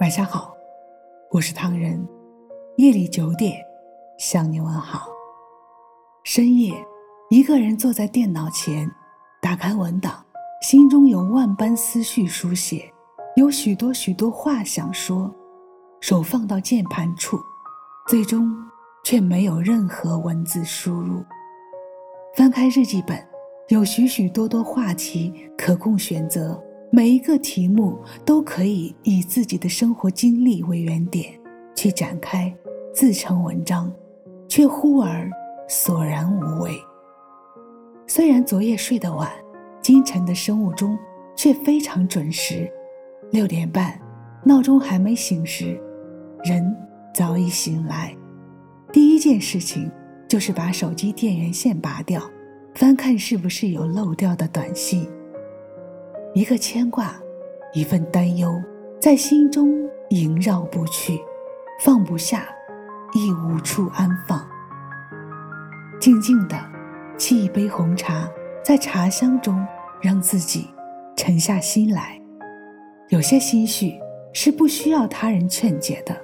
晚上好，我是唐人。夜里九点向你问好。深夜，一个人坐在电脑前，打开文档，心中有万般思绪书写，有许多许多话想说，手放到键盘处，最终却没有任何文字输入。翻开日记本。有许许多多话题可供选择，每一个题目都可以以自己的生活经历为原点去展开，自成文章，却忽而索然无味。虽然昨夜睡得晚，今晨的生物钟却非常准时，六点半，闹钟还没醒时，人早已醒来。第一件事情就是把手机电源线拔掉。翻看是不是有漏掉的短信，一个牵挂，一份担忧，在心中萦绕不去，放不下，亦无处安放。静静的沏一杯红茶，在茶香中让自己沉下心来。有些心绪是不需要他人劝解的，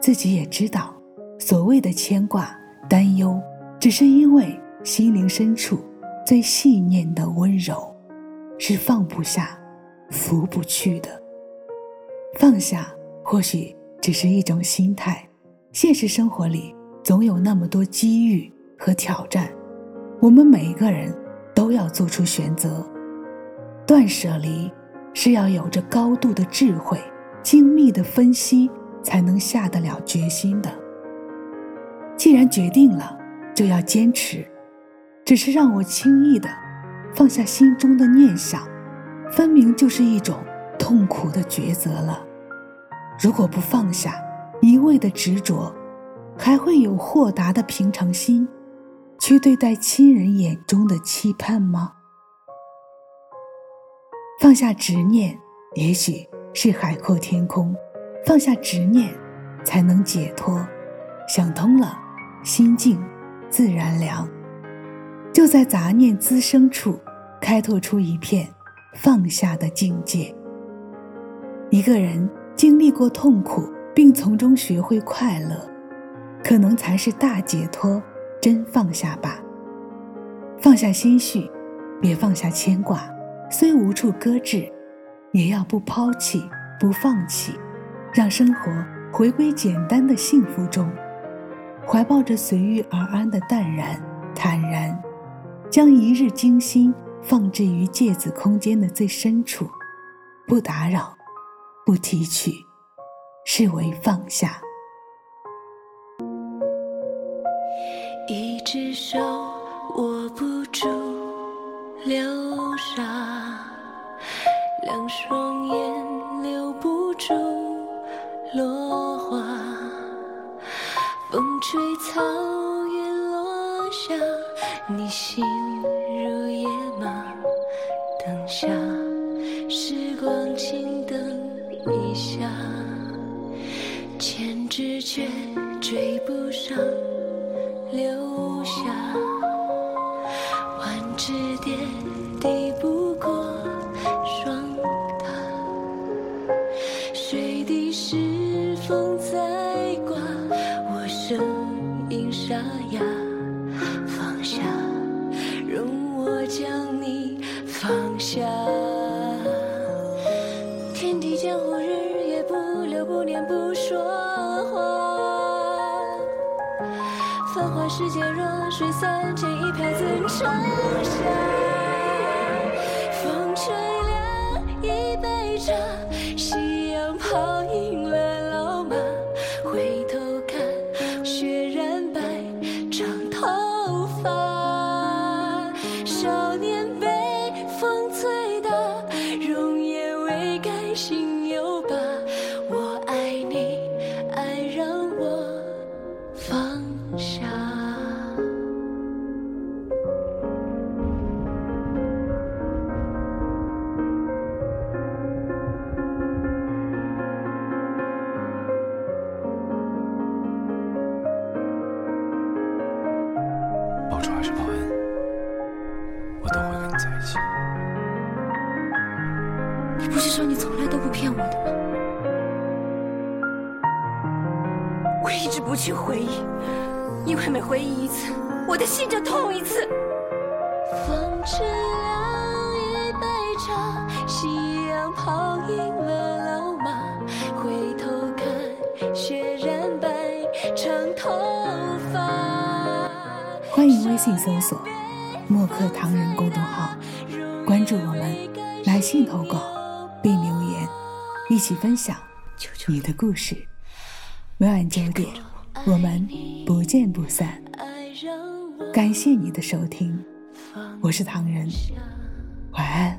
自己也知道，所谓的牵挂、担忧，只是因为。心灵深处最细念的温柔，是放不下、拂不去的。放下或许只是一种心态。现实生活里总有那么多机遇和挑战，我们每一个人都要做出选择。断舍离是要有着高度的智慧、精密的分析，才能下得了决心的。既然决定了，就要坚持。只是让我轻易的放下心中的念想，分明就是一种痛苦的抉择了。如果不放下，一味的执着，还会有豁达的平常心去对待亲人眼中的期盼吗？放下执念，也许是海阔天空；放下执念，才能解脱。想通了，心静自然凉。就在杂念滋生处，开拓出一片放下的境界。一个人经历过痛苦，并从中学会快乐，可能才是大解脱、真放下吧。放下心绪，别放下牵挂，虽无处搁置，也要不抛弃、不放弃，让生活回归简单的幸福中，怀抱着随遇而安的淡然、坦然。将一日精心放置于芥子空间的最深处，不打扰，不提取，视为放下。一只手握不住流沙，两双眼留不住落花，风吹草原落下。你心如野马，等下时光静等一下，千只却追不上留下，万只蝶抵不过霜打，水滴是风在刮，我声音沙哑。下，天地江湖，日夜不留不念不说话。繁华世界，若水三千，一瓢怎成下？风吹凉一杯茶，夕阳泡影心你不是说你从来都不骗我的吗？我一直不去回忆，因为每回忆一次，我的心就痛一次。放置了一杯茶，夕阳了老马，回头看，雪染白长头发。欢迎微信搜索“墨客唐人”公众号，关注我们，来信投稿并留言，一起分享你的故事。每晚九点，我们不见不散。感谢你的收听，我是唐人，晚安。